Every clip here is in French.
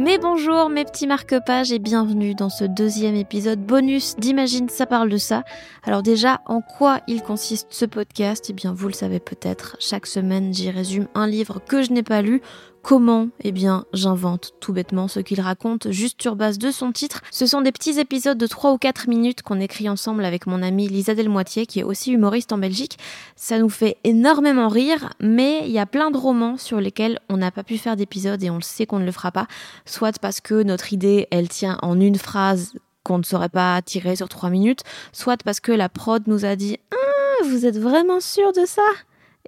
Mais bonjour mes petits marque-pages et bienvenue dans ce deuxième épisode bonus d'Imagine ça parle de ça. Alors déjà, en quoi il consiste ce podcast? Eh bien vous le savez peut-être, chaque semaine j'y résume un livre que je n'ai pas lu Comment Eh bien, j'invente tout bêtement ce qu'il raconte juste sur base de son titre. Ce sont des petits épisodes de 3 ou 4 minutes qu'on écrit ensemble avec mon amie Lisa Delmoitier, qui est aussi humoriste en Belgique. Ça nous fait énormément rire, mais il y a plein de romans sur lesquels on n'a pas pu faire d'épisodes et on le sait qu'on ne le fera pas. Soit parce que notre idée, elle tient en une phrase qu'on ne saurait pas tirer sur 3 minutes, soit parce que la prod nous a dit ah, vous êtes vraiment sûr de ça?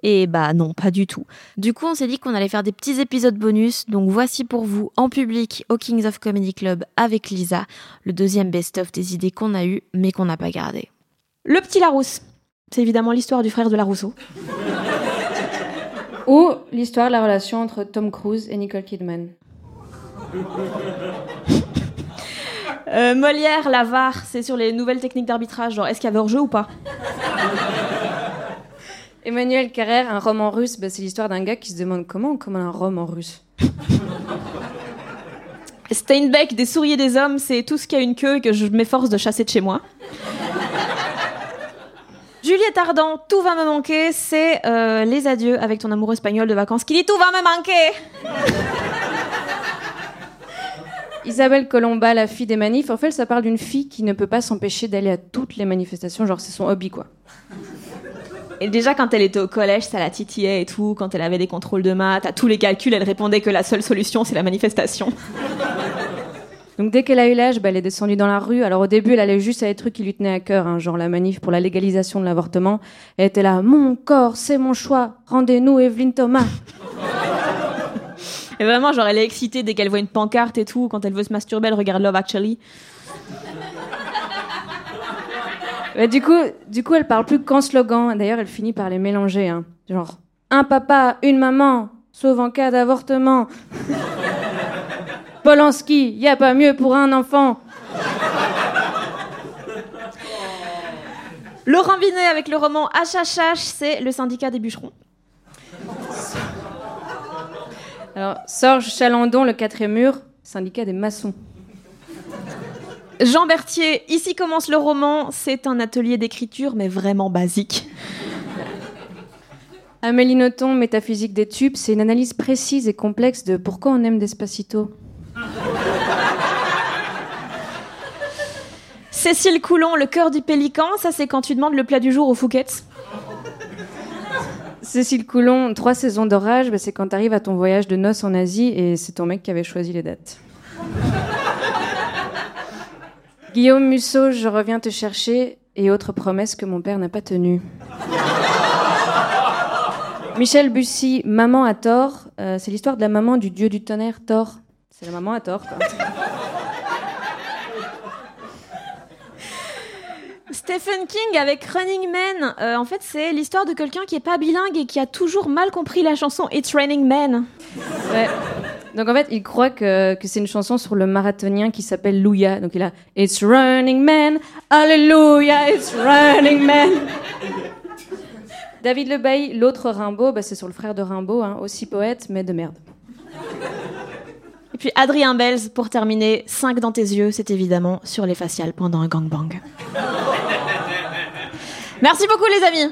Et bah non, pas du tout. Du coup, on s'est dit qu'on allait faire des petits épisodes bonus, donc voici pour vous en public au Kings of Comedy Club avec Lisa, le deuxième best-of des idées qu'on a eues mais qu'on n'a pas gardées. Le petit Larousse. C'est évidemment l'histoire du frère de Larousseau. Ou l'histoire de la relation entre Tom Cruise et Nicole Kidman. Euh, Molière, l'avare, c'est sur les nouvelles techniques d'arbitrage, genre est-ce qu'il y avait hors-jeu ou pas? Emmanuel Carrère, un roman russe, bah, c'est l'histoire d'un gars qui se demande comment on commande un roman russe. Steinbeck, des souris et des hommes, c'est tout ce qui a une queue et que je m'efforce de chasser de chez moi. Juliette Ardan, Tout va me manquer, c'est euh, Les adieux avec ton amour espagnol de vacances qui dit Tout va me manquer Isabelle Colomba, la fille des manifs, en fait, ça parle d'une fille qui ne peut pas s'empêcher d'aller à toutes les manifestations, genre c'est son hobby quoi. Et déjà, quand elle était au collège, ça la titillait et tout. Quand elle avait des contrôles de maths, à tous les calculs, elle répondait que la seule solution, c'est la manifestation. Donc dès qu'elle a eu l'âge, bah, elle est descendue dans la rue. Alors au début, elle allait juste à des trucs qui lui tenaient à cœur, hein, genre la manif pour la légalisation de l'avortement. Elle était là, mon corps, c'est mon choix. Rendez-nous Evelyne Thomas. et vraiment, genre, elle est excitée dès qu'elle voit une pancarte et tout. Quand elle veut se masturber, elle regarde Love Actually. Mais du coup, du coup, elle parle plus qu'en slogan. D'ailleurs, elle finit par les mélanger. Hein. Genre, un papa, une maman, sauf en cas d'avortement. Polanski, y a pas mieux pour un enfant. Laurent Binet avec le roman HHH, c'est le syndicat des bûcherons. Alors, Sorge Chalandon, le quatrième mur, syndicat des maçons. Jean Berthier, ici commence le roman. C'est un atelier d'écriture, mais vraiment basique. Amélie Nothomb, Métaphysique des tubes, c'est une analyse précise et complexe de pourquoi on aime Despacito. Cécile Coulon, Le cœur du pélican, ça c'est quand tu demandes le plat du jour au Fouquet's. Cécile Coulon, Trois saisons d'orage, bah, c'est quand tu arrives à ton voyage de noces en Asie et c'est ton mec qui avait choisi les dates. Guillaume Musso, je reviens te chercher et autres promesses que mon père n'a pas tenues. Michel Bussy, Maman à tort, euh, c'est l'histoire de la maman du dieu du tonnerre, Thor. C'est la maman à tort, quoi. Stephen King avec Running Man. Euh, en fait, c'est l'histoire de quelqu'un qui est pas bilingue et qui a toujours mal compris la chanson It's Raining Men. Ouais. Donc en fait, il croit que, que c'est une chanson sur le marathonien qui s'appelle Louia. Donc il a It's Running Man, Alléluia, It's Running Man. David Lebaille, l'autre Rimbaud, bah, c'est sur le frère de Rimbaud, hein, aussi poète, mais de merde. Et puis Adrien Belz, pour terminer, 5 dans tes yeux, c'est évidemment sur les faciales pendant un gangbang. Merci beaucoup les amis.